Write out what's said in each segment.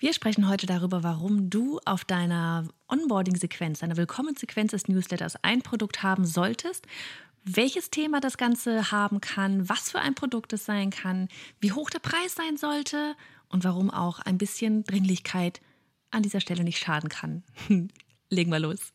Wir sprechen heute darüber, warum du auf deiner Onboarding-Sequenz, deiner Willkommensequenz des Newsletters ein Produkt haben solltest, welches Thema das Ganze haben kann, was für ein Produkt es sein kann, wie hoch der Preis sein sollte und warum auch ein bisschen Dringlichkeit an dieser Stelle nicht schaden kann. Legen wir los.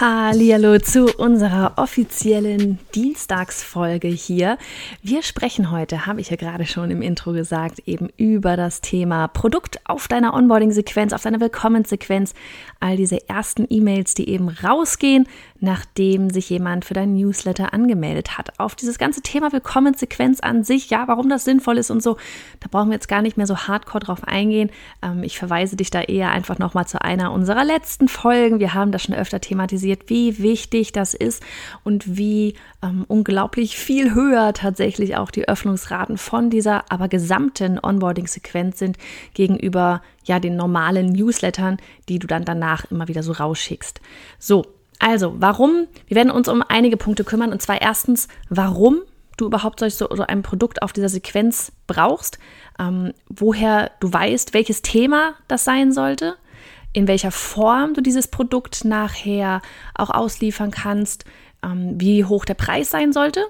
Hallo zu unserer offiziellen Dienstagsfolge hier. Wir sprechen heute, habe ich ja gerade schon im Intro gesagt, eben über das Thema Produkt auf deiner Onboarding-Sequenz, auf deiner Willkommenssequenz. All diese ersten E-Mails, die eben rausgehen, nachdem sich jemand für dein Newsletter angemeldet hat. Auf dieses ganze Thema Willkommenssequenz an sich, ja, warum das sinnvoll ist und so, da brauchen wir jetzt gar nicht mehr so hardcore drauf eingehen. Ähm, ich verweise dich da eher einfach nochmal zu einer unserer letzten Folgen. Wir haben das schon öfter thematisiert realisiert, wie wichtig das ist und wie ähm, unglaublich viel höher tatsächlich auch die Öffnungsraten von dieser aber gesamten Onboarding-Sequenz sind gegenüber ja den normalen Newslettern, die du dann danach immer wieder so rausschickst. So, also warum? Wir werden uns um einige Punkte kümmern und zwar erstens, warum du überhaupt solch so, so ein Produkt auf dieser Sequenz brauchst, ähm, woher du weißt, welches Thema das sein sollte in welcher Form du dieses Produkt nachher auch ausliefern kannst, ähm, wie hoch der Preis sein sollte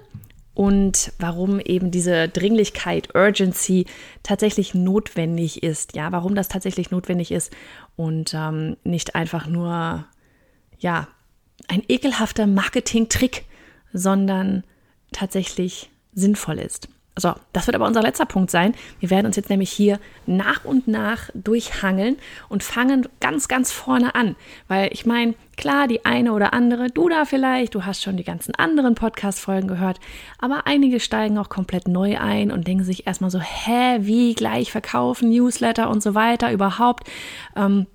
und warum eben diese Dringlichkeit, Urgency tatsächlich notwendig ist. Ja, warum das tatsächlich notwendig ist und ähm, nicht einfach nur, ja, ein ekelhafter Marketing-Trick, sondern tatsächlich sinnvoll ist. So, das wird aber unser letzter Punkt sein. Wir werden uns jetzt nämlich hier nach und nach durchhangeln und fangen ganz, ganz vorne an. Weil ich meine, klar, die eine oder andere, du da vielleicht, du hast schon die ganzen anderen Podcast-Folgen gehört, aber einige steigen auch komplett neu ein und denken sich erstmal so, hä, wie gleich verkaufen, Newsletter und so weiter überhaupt. Ähm,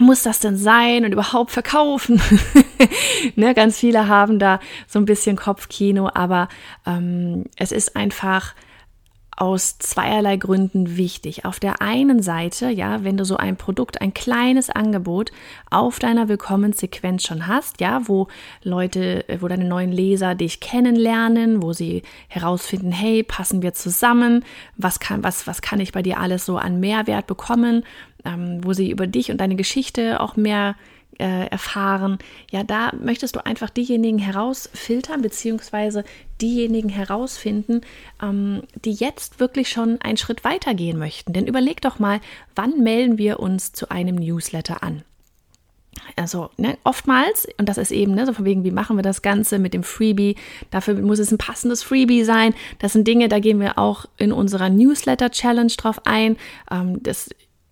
muss das denn sein und überhaupt verkaufen? ne, ganz viele haben da so ein bisschen Kopfkino, aber ähm, es ist einfach aus zweierlei Gründen wichtig. Auf der einen Seite, ja, wenn du so ein Produkt, ein kleines Angebot auf deiner Willkommenssequenz schon hast, ja, wo Leute, wo deine neuen Leser dich kennenlernen, wo sie herausfinden, hey, passen wir zusammen, was kann, was, was kann ich bei dir alles so an Mehrwert bekommen, ähm, wo sie über dich und deine Geschichte auch mehr äh, erfahren, ja, da möchtest du einfach diejenigen herausfiltern, beziehungsweise diejenigen herausfinden, ähm, die jetzt wirklich schon einen Schritt weiter gehen möchten. Denn überleg doch mal, wann melden wir uns zu einem Newsletter an? Also ne, oftmals, und das ist eben ne, so von wegen, wie machen wir das Ganze mit dem Freebie? Dafür muss es ein passendes Freebie sein. Das sind Dinge, da gehen wir auch in unserer Newsletter-Challenge drauf ein. Ähm, das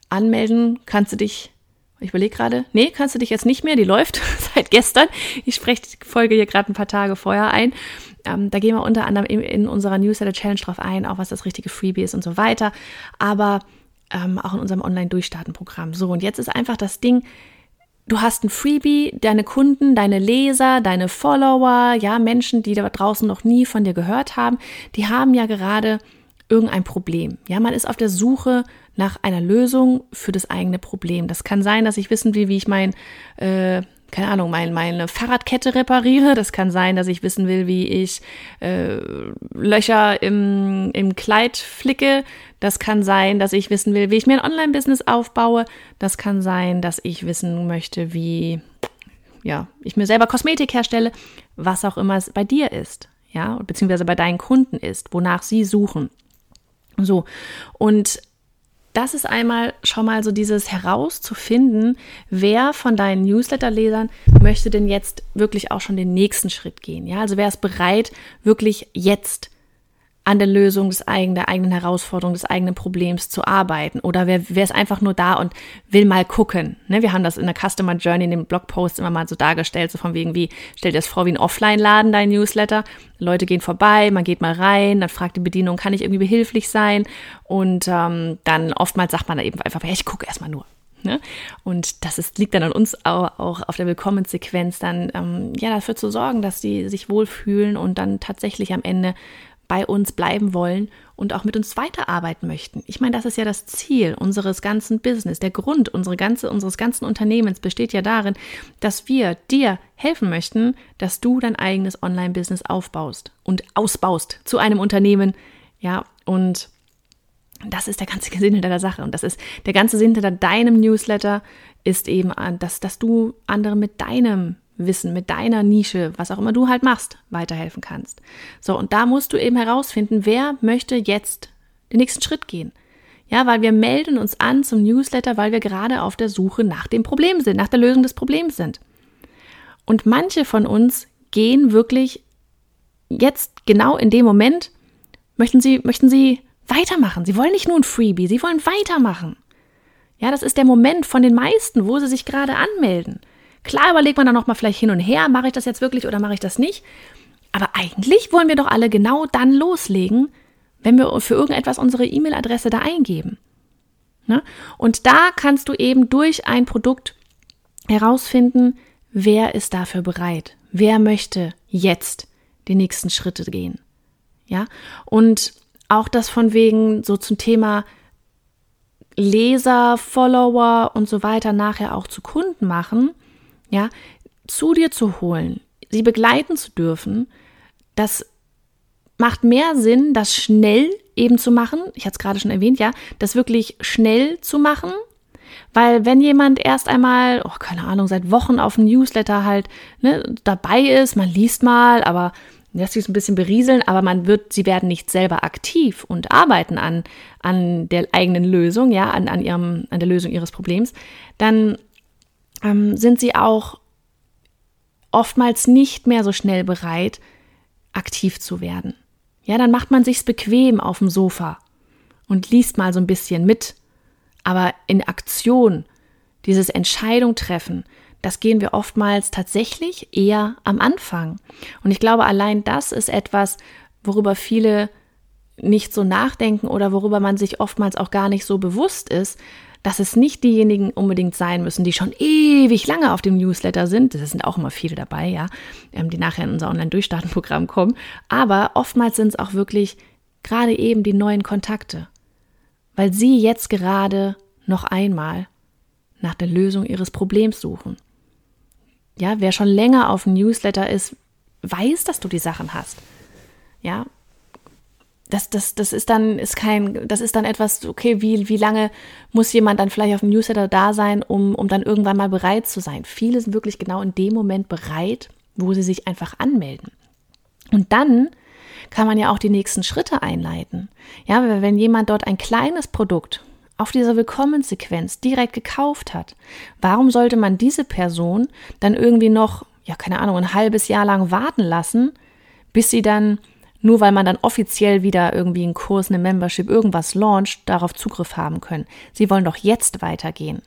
Anmelden kannst du dich ich überlege gerade, nee, kannst du dich jetzt nicht mehr, die läuft seit gestern. Ich spreche die Folge hier gerade ein paar Tage vorher ein. Ähm, da gehen wir unter anderem in, in unserer Newsletter-Challenge drauf ein, auch was das richtige Freebie ist und so weiter. Aber ähm, auch in unserem Online-Durchstarten-Programm. So, und jetzt ist einfach das Ding, du hast ein Freebie, deine Kunden, deine Leser, deine Follower, ja, Menschen, die da draußen noch nie von dir gehört haben, die haben ja gerade irgendein Problem. Ja, man ist auf der Suche nach einer Lösung für das eigene Problem. Das kann sein, dass ich wissen will, wie ich mein, äh, keine Ahnung, mein, meine Fahrradkette repariere. Das kann sein, dass ich wissen will, wie ich äh, Löcher im, im Kleid flicke. Das kann sein, dass ich wissen will, wie ich mir ein Online-Business aufbaue. Das kann sein, dass ich wissen möchte, wie ja, ich mir selber Kosmetik herstelle, was auch immer es bei dir ist, ja, beziehungsweise bei deinen Kunden ist, wonach sie suchen. So, und das ist einmal schon mal so dieses herauszufinden, wer von deinen Newsletter-Lesern möchte denn jetzt wirklich auch schon den nächsten Schritt gehen. Ja, also wer ist bereit, wirklich jetzt an der Lösung des eigenen, der eigenen Herausforderung, des eigenen Problems zu arbeiten. Oder wer, wer ist einfach nur da und will mal gucken. Ne, wir haben das in der Customer Journey, in dem Blogpost immer mal so dargestellt, so von wegen wie, stell dir das vor wie ein Offline-Laden, dein Newsletter. Leute gehen vorbei, man geht mal rein, dann fragt die Bedienung, kann ich irgendwie behilflich sein? Und ähm, dann oftmals sagt man da eben einfach, ich gucke erstmal nur. Ne? Und das ist, liegt dann an uns auch, auch auf der Willkommenssequenz, dann ähm, ja dafür zu sorgen, dass die sich wohlfühlen und dann tatsächlich am Ende bei uns bleiben wollen und auch mit uns weiterarbeiten möchten. Ich meine, das ist ja das Ziel unseres ganzen Business. Der Grund unsere ganze, unseres ganzen Unternehmens besteht ja darin, dass wir dir helfen möchten, dass du dein eigenes Online-Business aufbaust und ausbaust zu einem Unternehmen. Ja, und das ist der ganze Sinn hinter der Sache. Und das ist der ganze Sinn hinter deinem Newsletter ist eben, dass, dass du andere mit deinem Wissen, mit deiner Nische, was auch immer du halt machst, weiterhelfen kannst. So, und da musst du eben herausfinden, wer möchte jetzt den nächsten Schritt gehen. Ja, weil wir melden uns an zum Newsletter, weil wir gerade auf der Suche nach dem Problem sind, nach der Lösung des Problems sind. Und manche von uns gehen wirklich jetzt genau in dem Moment, möchten sie, möchten sie weitermachen. Sie wollen nicht nur ein Freebie, sie wollen weitermachen. Ja, das ist der Moment von den meisten, wo sie sich gerade anmelden. Klar überlegt man dann nochmal vielleicht hin und her, mache ich das jetzt wirklich oder mache ich das nicht. Aber eigentlich wollen wir doch alle genau dann loslegen, wenn wir für irgendetwas unsere E-Mail-Adresse da eingeben. Ne? Und da kannst du eben durch ein Produkt herausfinden, wer ist dafür bereit, wer möchte jetzt die nächsten Schritte gehen. Ja, und auch das von wegen so zum Thema Leser, Follower und so weiter nachher auch zu Kunden machen ja, zu dir zu holen, sie begleiten zu dürfen, das macht mehr Sinn, das schnell eben zu machen. Ich hatte es gerade schon erwähnt, ja, das wirklich schnell zu machen. Weil wenn jemand erst einmal, oh, keine Ahnung, seit Wochen auf dem Newsletter halt ne, dabei ist, man liest mal, aber lässt sich ein bisschen berieseln, aber man wird, sie werden nicht selber aktiv und arbeiten an, an der eigenen Lösung, ja, an, an, ihrem, an der Lösung ihres Problems, dann ähm, sind sie auch oftmals nicht mehr so schnell bereit, aktiv zu werden. Ja, dann macht man sich's bequem auf dem Sofa und liest mal so ein bisschen mit. Aber in Aktion, dieses Entscheidung treffen, das gehen wir oftmals tatsächlich eher am Anfang. Und ich glaube, allein das ist etwas, worüber viele nicht so nachdenken oder worüber man sich oftmals auch gar nicht so bewusst ist, dass es nicht diejenigen unbedingt sein müssen, die schon ewig lange auf dem Newsletter sind. Das sind auch immer viele dabei, ja, ähm, die nachher in unser Online-Durchstarten-Programm kommen. Aber oftmals sind es auch wirklich gerade eben die neuen Kontakte, weil sie jetzt gerade noch einmal nach der Lösung ihres Problems suchen. Ja, wer schon länger auf dem Newsletter ist, weiß, dass du die Sachen hast. Ja, das, das, das ist dann, ist kein, das ist dann etwas, okay, wie, wie lange muss jemand dann vielleicht auf dem Newsletter da sein, um, um dann irgendwann mal bereit zu sein? Viele sind wirklich genau in dem Moment bereit, wo sie sich einfach anmelden. Und dann kann man ja auch die nächsten Schritte einleiten. Ja, wenn jemand dort ein kleines Produkt auf dieser Willkommenssequenz direkt gekauft hat, warum sollte man diese Person dann irgendwie noch, ja, keine Ahnung, ein halbes Jahr lang warten lassen, bis sie dann nur weil man dann offiziell wieder irgendwie einen Kurs, eine Membership, irgendwas launcht, darauf Zugriff haben können. Sie wollen doch jetzt weitergehen.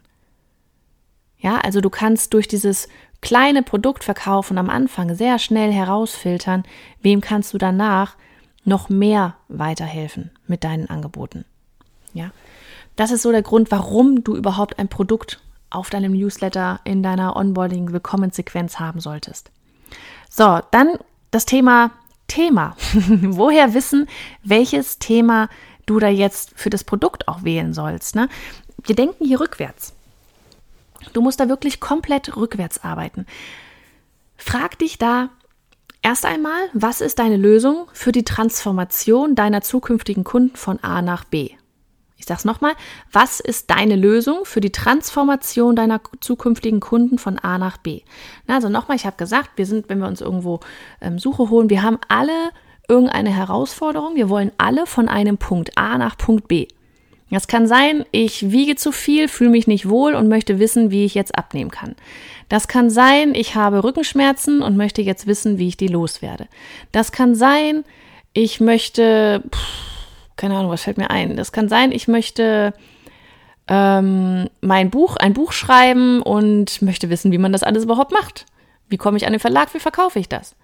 Ja, also du kannst durch dieses kleine Produktverkaufen am Anfang sehr schnell herausfiltern, wem kannst du danach noch mehr weiterhelfen mit deinen Angeboten. Ja, das ist so der Grund, warum du überhaupt ein Produkt auf deinem Newsletter in deiner Onboarding-Willkommensequenz haben solltest. So, dann das Thema Thema. Woher wissen, welches Thema du da jetzt für das Produkt auch wählen sollst? Ne? Wir denken hier rückwärts. Du musst da wirklich komplett rückwärts arbeiten. Frag dich da erst einmal, was ist deine Lösung für die Transformation deiner zukünftigen Kunden von A nach B? Ich sage es nochmal, was ist deine Lösung für die Transformation deiner zukünftigen Kunden von A nach B? Na, also nochmal, ich habe gesagt, wir sind, wenn wir uns irgendwo ähm, Suche holen, wir haben alle irgendeine Herausforderung, wir wollen alle von einem Punkt A nach Punkt B. Das kann sein, ich wiege zu viel, fühle mich nicht wohl und möchte wissen, wie ich jetzt abnehmen kann. Das kann sein, ich habe Rückenschmerzen und möchte jetzt wissen, wie ich die loswerde. Das kann sein, ich möchte, pff, keine Ahnung, was fällt mir ein? Das kann sein, ich möchte ähm, mein Buch, ein Buch schreiben und möchte wissen, wie man das alles überhaupt macht. Wie komme ich an den Verlag? Wie verkaufe ich das?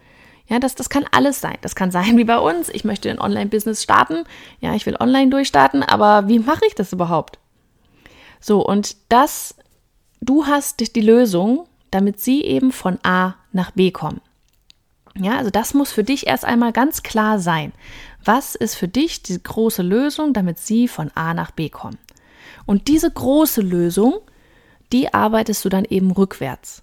Ja, das, das kann alles sein. Das kann sein wie bei uns. Ich möchte ein Online-Business starten. Ja, ich will online durchstarten, aber wie mache ich das überhaupt? So, und das, du hast die Lösung, damit sie eben von A nach B kommen. Ja, also das muss für dich erst einmal ganz klar sein. Was ist für dich die große Lösung, damit sie von A nach B kommen? Und diese große Lösung, die arbeitest du dann eben rückwärts.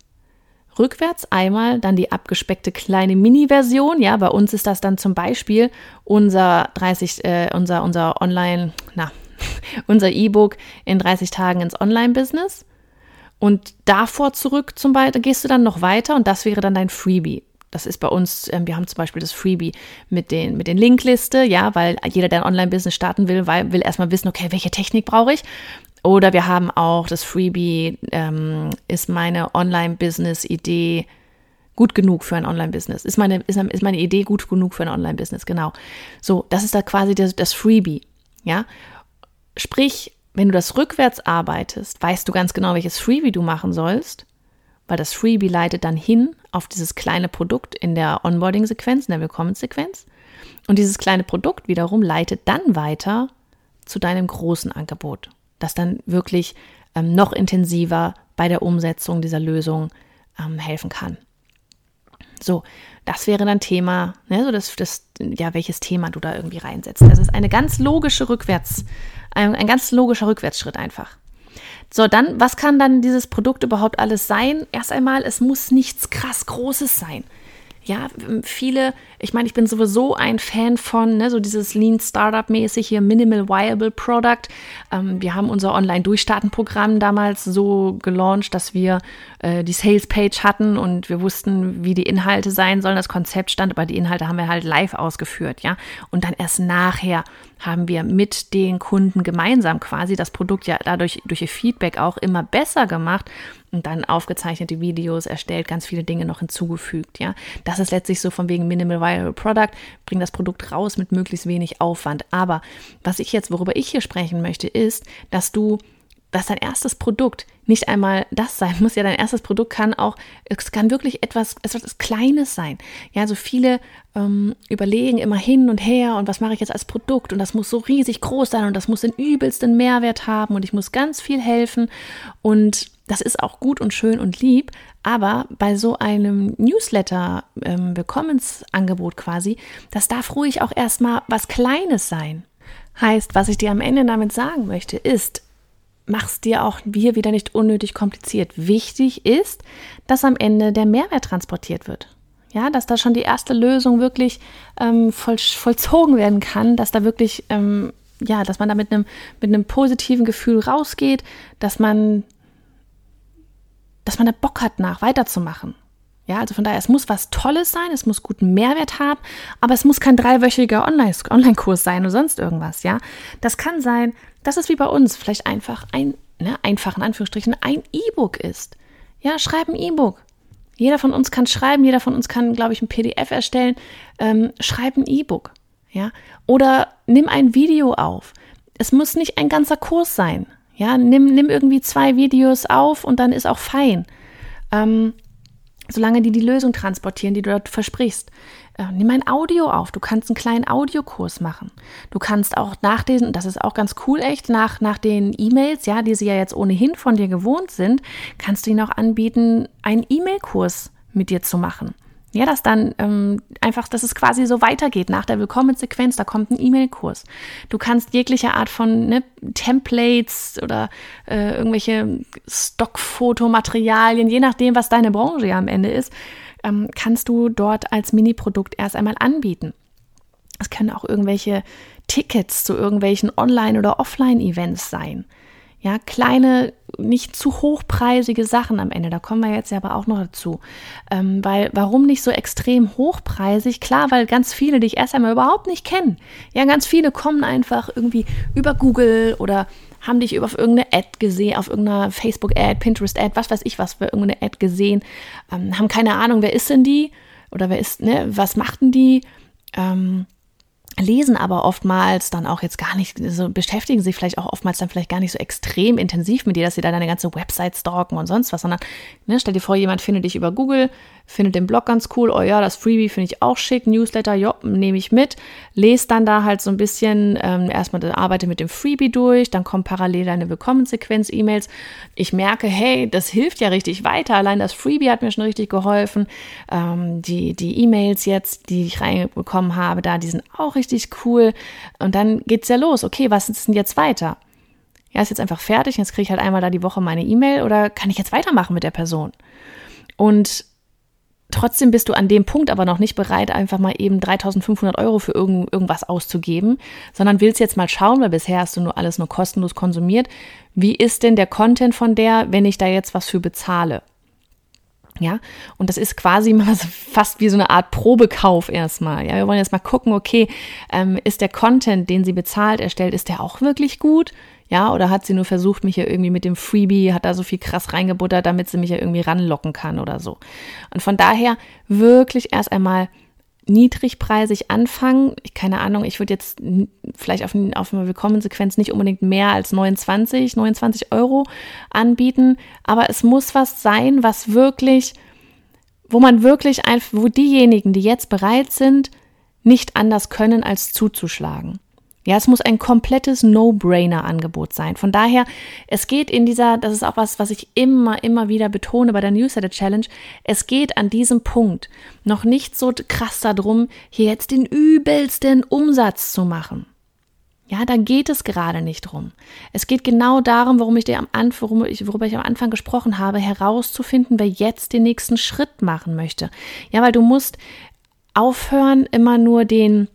Rückwärts einmal dann die abgespeckte kleine Mini-Version. Ja, bei uns ist das dann zum Beispiel unser 30, äh, unser, unser Online, na, unser E-Book in 30 Tagen ins Online-Business. Und davor zurück zum Beispiel gehst du dann noch weiter und das wäre dann dein Freebie. Das ist bei uns, äh, wir haben zum Beispiel das Freebie mit den, mit den Linkliste, ja, weil jeder, der ein Online-Business starten will, weil, will erstmal wissen, okay, welche Technik brauche ich? Oder wir haben auch das Freebie, ähm, ist meine Online-Business-Idee gut genug für ein Online-Business? Ist meine, ist, ist meine Idee gut genug für ein Online-Business? Genau. So, das ist da quasi das, das Freebie, ja. Sprich, wenn du das rückwärts arbeitest, weißt du ganz genau, welches Freebie du machen sollst, weil das Freebie leitet dann hin auf dieses kleine Produkt in der Onboarding-Sequenz, in der Willkommenssequenz. Und dieses kleine Produkt wiederum leitet dann weiter zu deinem großen Angebot, das dann wirklich ähm, noch intensiver bei der Umsetzung dieser Lösung ähm, helfen kann. So, das wäre dann Thema, ne, so das, das, ja, welches Thema du da irgendwie reinsetzt. Das ist eine ganz logische Rückwärts, ein, ein ganz logischer Rückwärtsschritt einfach. So, dann, was kann dann dieses Produkt überhaupt alles sein? Erst einmal, es muss nichts krass Großes sein. Ja, viele, ich meine, ich bin sowieso ein Fan von, ne, so dieses Lean Startup mäßig hier, Minimal Viable Product. Ähm, wir haben unser Online-Durchstarten-Programm damals so gelauncht, dass wir äh, die Sales-Page hatten und wir wussten, wie die Inhalte sein sollen. Das Konzept stand, aber die Inhalte haben wir halt live ausgeführt, ja. Und dann erst nachher haben wir mit den Kunden gemeinsam quasi das Produkt ja dadurch durch ihr Feedback auch immer besser gemacht und dann aufgezeichnete Videos erstellt, ganz viele Dinge noch hinzugefügt, ja. Das ist letztlich so von wegen Minimal Viral Product, bring das Produkt raus mit möglichst wenig Aufwand. Aber was ich jetzt, worüber ich hier sprechen möchte, ist, dass du dass dein erstes Produkt nicht einmal das sein muss. Ja, dein erstes Produkt kann auch, es kann wirklich etwas, etwas Kleines sein. Ja, so viele ähm, überlegen immer hin und her und was mache ich jetzt als Produkt und das muss so riesig groß sein und das muss den übelsten Mehrwert haben und ich muss ganz viel helfen und das ist auch gut und schön und lieb, aber bei so einem Newsletter ähm, quasi, das darf ruhig auch erstmal was Kleines sein. Heißt, was ich dir am Ende damit sagen möchte, ist, mach's dir auch hier wieder nicht unnötig kompliziert. Wichtig ist, dass am Ende der Mehrwert transportiert wird. Ja, dass da schon die erste Lösung wirklich ähm, voll, vollzogen werden kann, dass da wirklich, ähm, ja, dass man da mit einem, mit positiven Gefühl rausgeht, dass man dass man da Bock hat, nach weiterzumachen. Ja, also von daher, es muss was Tolles sein, es muss guten Mehrwert haben, aber es muss kein dreiwöchiger Online-Kurs sein oder sonst irgendwas, ja. Das kann sein, dass es wie bei uns vielleicht einfach ein, ne, einfach in Anführungsstrichen, ein E-Book ist. Ja, schreib ein E-Book. Jeder von uns kann schreiben, jeder von uns kann, glaube ich, ein PDF erstellen. Ähm, schreib ein E-Book. Ja, oder nimm ein Video auf. Es muss nicht ein ganzer Kurs sein. Ja, nimm, nimm irgendwie zwei Videos auf und dann ist auch fein. Ähm, solange die die Lösung transportieren, die du dort versprichst. Äh, nimm ein Audio auf. Du kannst einen kleinen Audiokurs machen. Du kannst auch nach den, das ist auch ganz cool echt, nach, nach den E-Mails, ja, die sie ja jetzt ohnehin von dir gewohnt sind, kannst du ihnen auch anbieten, einen E-Mail-Kurs mit dir zu machen. Ja, dass dann ähm, einfach, dass es quasi so weitergeht. Nach der Willkommenssequenz, da kommt ein E-Mail-Kurs. Du kannst jegliche Art von ne, Templates oder äh, irgendwelche Stockfotomaterialien, je nachdem, was deine Branche ja am Ende ist, ähm, kannst du dort als Mini-Produkt erst einmal anbieten. Es können auch irgendwelche Tickets zu irgendwelchen Online- oder Offline-Events sein. Ja, kleine, nicht zu hochpreisige Sachen am Ende. Da kommen wir jetzt ja aber auch noch dazu. Ähm, weil, warum nicht so extrem hochpreisig? Klar, weil ganz viele dich erst einmal überhaupt nicht kennen. Ja, ganz viele kommen einfach irgendwie über Google oder haben dich auf irgendeine Ad gesehen, auf irgendeiner Facebook-Ad, Pinterest-Ad, was weiß ich was für irgendeine Ad gesehen, ähm, haben keine Ahnung, wer ist denn die oder wer ist, ne, was machten die? Ähm, lesen aber oftmals dann auch jetzt gar nicht, so beschäftigen sich vielleicht auch oftmals dann vielleicht gar nicht so extrem intensiv mit dir, dass sie da deine ganze Website stalken und sonst was, sondern ne, stell dir vor, jemand findet dich über Google, findet den Blog ganz cool, oh ja, das Freebie finde ich auch schick, Newsletter, ja, nehme ich mit, lese dann da halt so ein bisschen, ähm, erstmal arbeite mit dem Freebie durch, dann kommt parallel eine Willkommensequenz-E-Mails. Ich merke, hey, das hilft ja richtig weiter, allein das Freebie hat mir schon richtig geholfen, ähm, die die E-Mails jetzt, die ich reinbekommen habe, da, die sind auch richtig cool und dann geht's ja los, okay, was ist denn jetzt weiter? Ja, ist jetzt einfach fertig, jetzt kriege ich halt einmal da die Woche meine E-Mail oder kann ich jetzt weitermachen mit der Person? Und Trotzdem bist du an dem Punkt aber noch nicht bereit, einfach mal eben 3500 Euro für irgend, irgendwas auszugeben, sondern willst jetzt mal schauen, weil bisher hast du nur alles nur kostenlos konsumiert. Wie ist denn der Content von der, wenn ich da jetzt was für bezahle? Ja, und das ist quasi fast wie so eine Art Probekauf erstmal. Ja, wir wollen jetzt mal gucken, okay, ähm, ist der Content, den sie bezahlt erstellt, ist der auch wirklich gut? Ja, oder hat sie nur versucht, mich ja irgendwie mit dem Freebie, hat da so viel krass reingebuttert, damit sie mich ja irgendwie ranlocken kann oder so. Und von daher wirklich erst einmal niedrigpreisig anfangen. Keine Ahnung, ich würde jetzt vielleicht auf, auf eine Willkommensequenz nicht unbedingt mehr als 29, 29 Euro anbieten, aber es muss was sein, was wirklich, wo man wirklich einfach, wo diejenigen, die jetzt bereit sind, nicht anders können, als zuzuschlagen. Ja, es muss ein komplettes No-Brainer-Angebot sein. Von daher, es geht in dieser, das ist auch was, was ich immer, immer wieder betone bei der Newsletter Challenge. Es geht an diesem Punkt noch nicht so krass darum, hier jetzt den übelsten Umsatz zu machen. Ja, da geht es gerade nicht drum. Es geht genau darum, worum ich dir am Anfang, worum ich, worüber ich am Anfang gesprochen habe, herauszufinden, wer jetzt den nächsten Schritt machen möchte. Ja, weil du musst aufhören, immer nur den,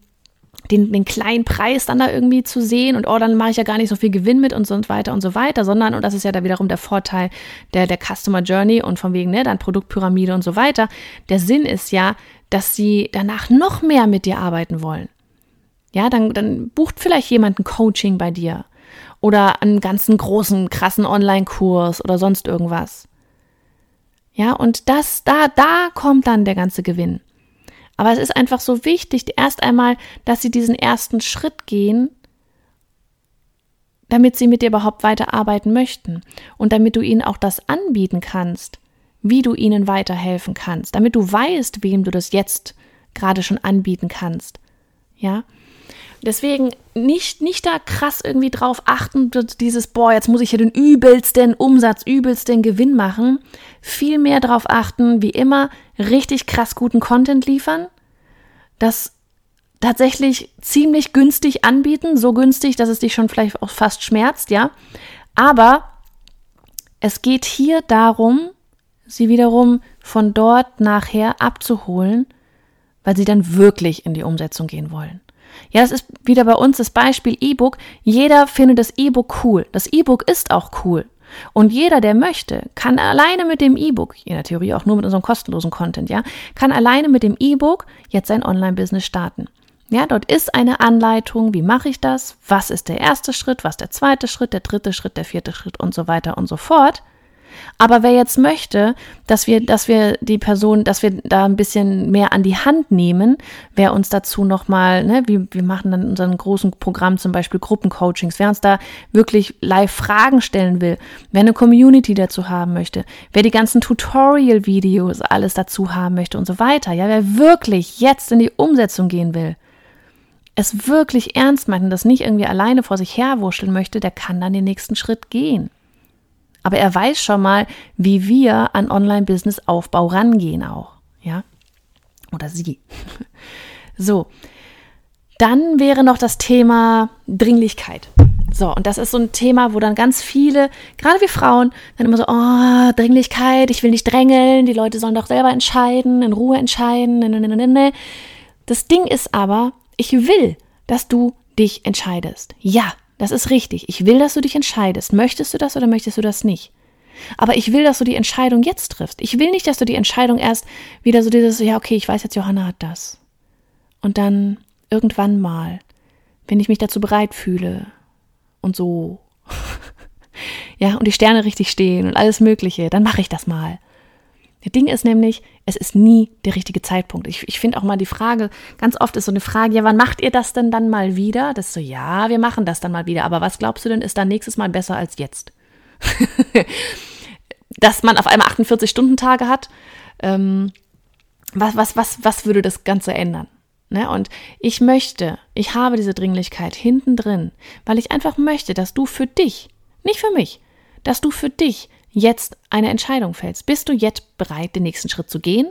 den, den kleinen Preis dann da irgendwie zu sehen und oh, dann mache ich ja gar nicht so viel Gewinn mit und so weiter und so weiter, sondern, und das ist ja da wiederum der Vorteil der, der Customer Journey und von wegen, ne, dann Produktpyramide und so weiter. Der Sinn ist ja, dass sie danach noch mehr mit dir arbeiten wollen. Ja, dann, dann bucht vielleicht jemand ein Coaching bei dir oder einen ganzen großen, krassen Online-Kurs oder sonst irgendwas. Ja, und das, da, da kommt dann der ganze Gewinn. Aber es ist einfach so wichtig, erst einmal, dass sie diesen ersten Schritt gehen, damit sie mit dir überhaupt weiterarbeiten möchten und damit du ihnen auch das anbieten kannst, wie du ihnen weiterhelfen kannst, damit du weißt, wem du das jetzt gerade schon anbieten kannst. Ja? Deswegen nicht, nicht da krass irgendwie drauf achten, dieses, boah, jetzt muss ich hier den übelsten Umsatz, übelsten Gewinn machen. Viel mehr darauf achten, wie immer, richtig krass guten Content liefern, das tatsächlich ziemlich günstig anbieten, so günstig, dass es dich schon vielleicht auch fast schmerzt, ja. Aber es geht hier darum, sie wiederum von dort nachher abzuholen, weil sie dann wirklich in die Umsetzung gehen wollen. Ja, das ist wieder bei uns das Beispiel E-Book. Jeder findet das E-Book cool. Das E-Book ist auch cool. Und jeder, der möchte, kann alleine mit dem E-Book, in der Theorie auch nur mit unserem kostenlosen Content, ja, kann alleine mit dem E-Book jetzt sein Online-Business starten. Ja, dort ist eine Anleitung, wie mache ich das, was ist der erste Schritt, was der zweite Schritt, der dritte Schritt, der vierte Schritt und so weiter und so fort. Aber wer jetzt möchte, dass wir, dass wir die Person, dass wir da ein bisschen mehr an die Hand nehmen, wer uns dazu nochmal, ne, wir, wir machen dann in unserem großen Programm zum Beispiel Gruppencoachings, wer uns da wirklich live Fragen stellen will, wer eine Community dazu haben möchte, wer die ganzen Tutorial-Videos alles dazu haben möchte und so weiter, ja, wer wirklich jetzt in die Umsetzung gehen will, es wirklich ernst meint und das nicht irgendwie alleine vor sich herwurschteln möchte, der kann dann den nächsten Schritt gehen. Aber er weiß schon mal, wie wir an Online-Business-Aufbau rangehen auch. Ja? Oder sie. So. Dann wäre noch das Thema Dringlichkeit. So, und das ist so ein Thema, wo dann ganz viele, gerade wir Frauen, dann immer so, oh, Dringlichkeit, ich will nicht drängeln, die Leute sollen doch selber entscheiden, in Ruhe entscheiden. Ne, ne, ne, das Ding ist aber, ich will, dass du dich entscheidest. Ja, das ist richtig. Ich will, dass du dich entscheidest. Möchtest du das oder möchtest du das nicht? Aber ich will, dass du die Entscheidung jetzt triffst. Ich will nicht, dass du die Entscheidung erst wieder so dieses, ja, okay, ich weiß jetzt, Johanna hat das. Und dann irgendwann mal, wenn ich mich dazu bereit fühle und so, ja, und die Sterne richtig stehen und alles Mögliche, dann mache ich das mal. Das Ding ist nämlich, es ist nie der richtige Zeitpunkt. Ich, ich finde auch mal die Frage, ganz oft ist so eine Frage, ja, wann macht ihr das denn dann mal wieder? Das ist so, ja, wir machen das dann mal wieder. Aber was glaubst du denn, ist dann nächstes Mal besser als jetzt? Dass man auf einmal 48-Stunden-Tage hat, ähm, was, was, was, was würde das Ganze ändern? Ne? Und ich möchte, ich habe diese Dringlichkeit hinten drin, weil ich einfach möchte, dass du für dich, nicht für mich, dass du für dich jetzt eine Entscheidung fällst. Bist du jetzt bereit, den nächsten Schritt zu gehen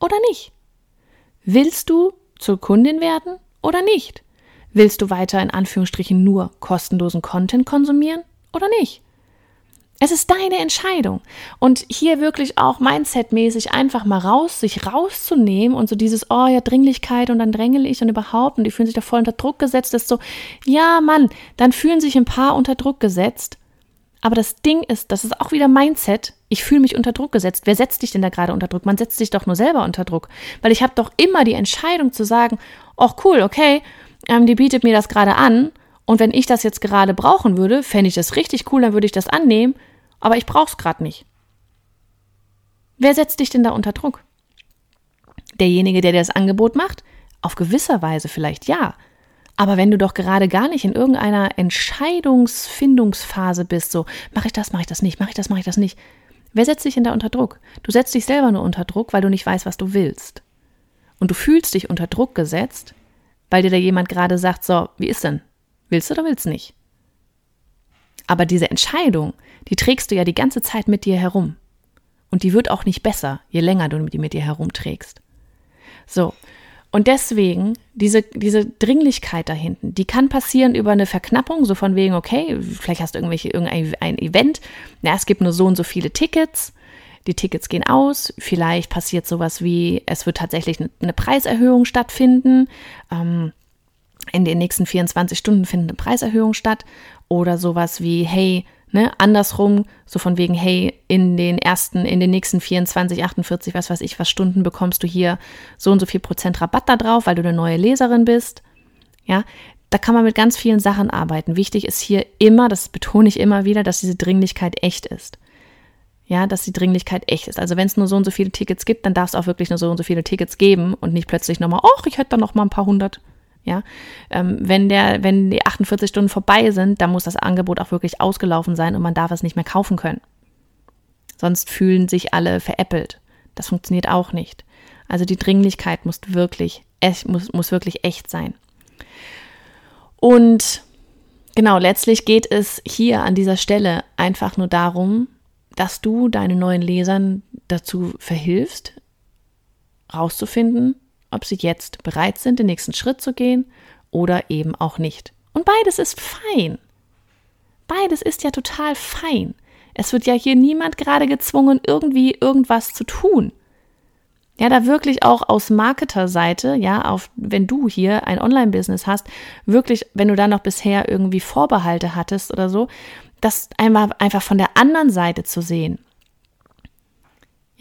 oder nicht? Willst du zur Kundin werden oder nicht? Willst du weiter in Anführungsstrichen nur kostenlosen Content konsumieren oder nicht? Es ist deine Entscheidung. Und hier wirklich auch Mindset-mäßig einfach mal raus, sich rauszunehmen und so dieses, oh ja, Dringlichkeit und dann drängel ich und überhaupt und die fühlen sich da voll unter Druck gesetzt, ist so, ja, Mann, dann fühlen sich ein paar unter Druck gesetzt. Aber das Ding ist, das ist auch wieder Mindset. Ich fühle mich unter Druck gesetzt. Wer setzt dich denn da gerade unter Druck? Man setzt sich doch nur selber unter Druck. Weil ich habe doch immer die Entscheidung zu sagen, ach cool, okay, ähm, die bietet mir das gerade an. Und wenn ich das jetzt gerade brauchen würde, fände ich das richtig cool, dann würde ich das annehmen aber ich brauch's gerade nicht. Wer setzt dich denn da unter Druck? Derjenige, der dir das Angebot macht? Auf gewisser Weise vielleicht ja. Aber wenn du doch gerade gar nicht in irgendeiner Entscheidungsfindungsphase bist, so mache ich das, mache ich das nicht, mache ich das, mache ich das nicht. Wer setzt dich denn da unter Druck? Du setzt dich selber nur unter Druck, weil du nicht weißt, was du willst. Und du fühlst dich unter Druck gesetzt, weil dir da jemand gerade sagt, so, wie ist denn? Willst du oder willst du nicht? Aber diese Entscheidung, die trägst du ja die ganze Zeit mit dir herum. Und die wird auch nicht besser, je länger du die mit dir herumträgst. So. Und deswegen, diese, diese Dringlichkeit da hinten, die kann passieren über eine Verknappung, so von wegen, okay, vielleicht hast du irgendwelche, irgendein ein Event, ja, es gibt nur so und so viele Tickets, die Tickets gehen aus, vielleicht passiert sowas wie, es wird tatsächlich eine, eine Preiserhöhung stattfinden, ähm, in den nächsten 24 Stunden findet eine Preiserhöhung statt. Oder sowas wie, hey, Ne, andersrum, so von wegen, hey, in den ersten, in den nächsten 24, 48, was weiß ich, was Stunden bekommst du hier so und so viel Prozent Rabatt da drauf, weil du eine neue Leserin bist. Ja, da kann man mit ganz vielen Sachen arbeiten. Wichtig ist hier immer, das betone ich immer wieder, dass diese Dringlichkeit echt ist. Ja, dass die Dringlichkeit echt ist. Also wenn es nur so und so viele Tickets gibt, dann darf es auch wirklich nur so und so viele Tickets geben und nicht plötzlich nochmal, ach, ich hätte da noch mal ein paar hundert. Ja, ähm, wenn der, wenn die 48 Stunden vorbei sind, dann muss das Angebot auch wirklich ausgelaufen sein und man darf es nicht mehr kaufen können. Sonst fühlen sich alle veräppelt. Das funktioniert auch nicht. Also die Dringlichkeit muss wirklich, muss, muss wirklich echt sein. Und genau, letztlich geht es hier an dieser Stelle einfach nur darum, dass du deinen neuen Lesern dazu verhilfst, rauszufinden, ob sie jetzt bereit sind, den nächsten Schritt zu gehen oder eben auch nicht. Und beides ist fein. Beides ist ja total fein. Es wird ja hier niemand gerade gezwungen, irgendwie irgendwas zu tun. Ja, da wirklich auch aus Marketerseite, ja, auf, wenn du hier ein Online-Business hast, wirklich, wenn du da noch bisher irgendwie Vorbehalte hattest oder so, das einmal einfach von der anderen Seite zu sehen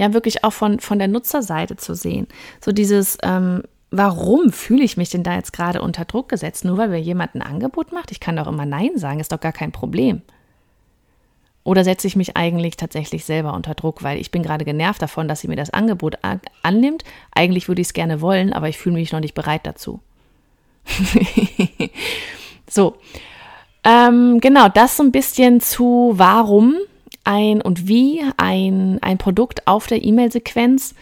ja wirklich auch von, von der Nutzerseite zu sehen. So dieses, ähm, warum fühle ich mich denn da jetzt gerade unter Druck gesetzt? Nur weil mir jemand ein Angebot macht? Ich kann doch immer Nein sagen, ist doch gar kein Problem. Oder setze ich mich eigentlich tatsächlich selber unter Druck, weil ich bin gerade genervt davon, dass sie mir das Angebot an annimmt. Eigentlich würde ich es gerne wollen, aber ich fühle mich noch nicht bereit dazu. so, ähm, genau, das so ein bisschen zu warum ein und wie ein, ein Produkt auf der E-Mail-Sequenz.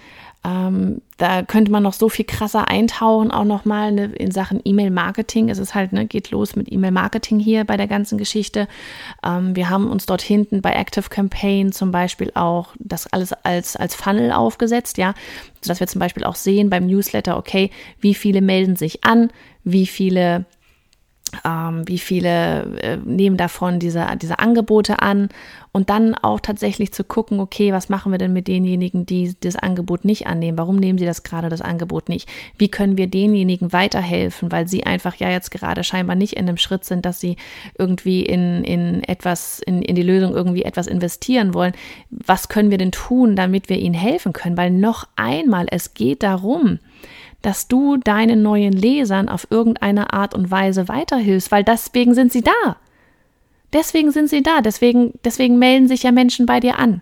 Ähm, da könnte man noch so viel krasser eintauchen, auch nochmal ne, in Sachen E-Mail-Marketing. Es ist halt, ne, geht los mit E-Mail-Marketing hier bei der ganzen Geschichte. Ähm, wir haben uns dort hinten bei Active Campaign zum Beispiel auch das alles als, als Funnel aufgesetzt, ja, sodass wir zum Beispiel auch sehen beim Newsletter, okay, wie viele melden sich an, wie viele ähm, wie viele äh, nehmen davon diese, diese Angebote an und dann auch tatsächlich zu gucken, okay, was machen wir denn mit denjenigen, die das Angebot nicht annehmen? Warum nehmen sie das gerade, das Angebot nicht? Wie können wir denjenigen weiterhelfen, weil sie einfach ja jetzt gerade scheinbar nicht in dem Schritt sind, dass sie irgendwie in, in etwas, in, in die Lösung irgendwie etwas investieren wollen? Was können wir denn tun, damit wir ihnen helfen können? Weil noch einmal, es geht darum, dass du deinen neuen Lesern auf irgendeine Art und Weise weiterhilfst, weil deswegen sind sie da. Deswegen sind sie da, deswegen, deswegen melden sich ja Menschen bei dir an.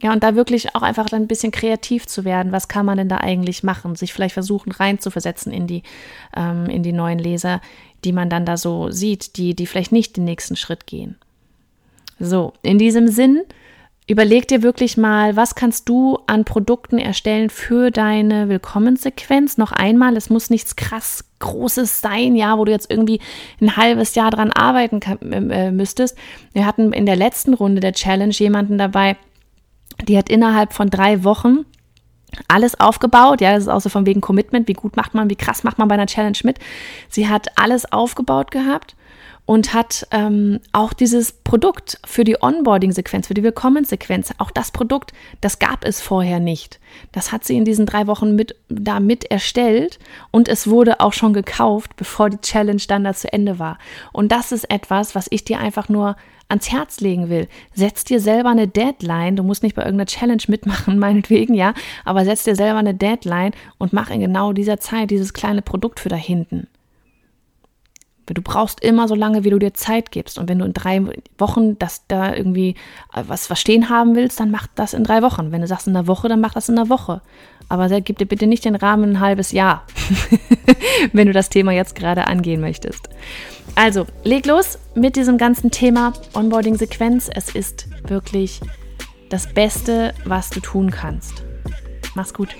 Ja, und da wirklich auch einfach dann ein bisschen kreativ zu werden. Was kann man denn da eigentlich machen? Sich vielleicht versuchen reinzuversetzen in die, ähm, in die neuen Leser, die man dann da so sieht, die, die vielleicht nicht den nächsten Schritt gehen. So, in diesem Sinn, überleg dir wirklich mal, was kannst du an Produkten erstellen für deine Willkommenssequenz? Noch einmal, es muss nichts krass Großes sein, ja, wo du jetzt irgendwie ein halbes Jahr dran arbeiten kann, äh, müsstest. Wir hatten in der letzten Runde der Challenge jemanden dabei, die hat innerhalb von drei Wochen alles aufgebaut. Ja, das ist auch so von wegen Commitment. Wie gut macht man, wie krass macht man bei einer Challenge mit. Sie hat alles aufgebaut gehabt und hat ähm, auch dieses Produkt für die Onboarding-Sequenz, für die Willkommenssequenz, auch das Produkt, das gab es vorher nicht. Das hat sie in diesen drei Wochen mit, da mit erstellt und es wurde auch schon gekauft, bevor die Challenge dann da zu Ende war. Und das ist etwas, was ich dir einfach nur ans Herz legen will. Setz dir selber eine Deadline. Du musst nicht bei irgendeiner Challenge mitmachen, meinetwegen, ja, aber setz dir selber eine Deadline und mach in genau dieser Zeit dieses kleine Produkt für da hinten. Du brauchst immer so lange, wie du dir Zeit gibst. Und wenn du in drei Wochen das da irgendwie äh, was verstehen haben willst, dann mach das in drei Wochen. Wenn du sagst in einer Woche, dann mach das in einer Woche. Aber gib dir bitte nicht den Rahmen ein halbes Jahr, wenn du das Thema jetzt gerade angehen möchtest. Also, leg los mit diesem ganzen Thema Onboarding-Sequenz. Es ist wirklich das Beste, was du tun kannst. Mach's gut.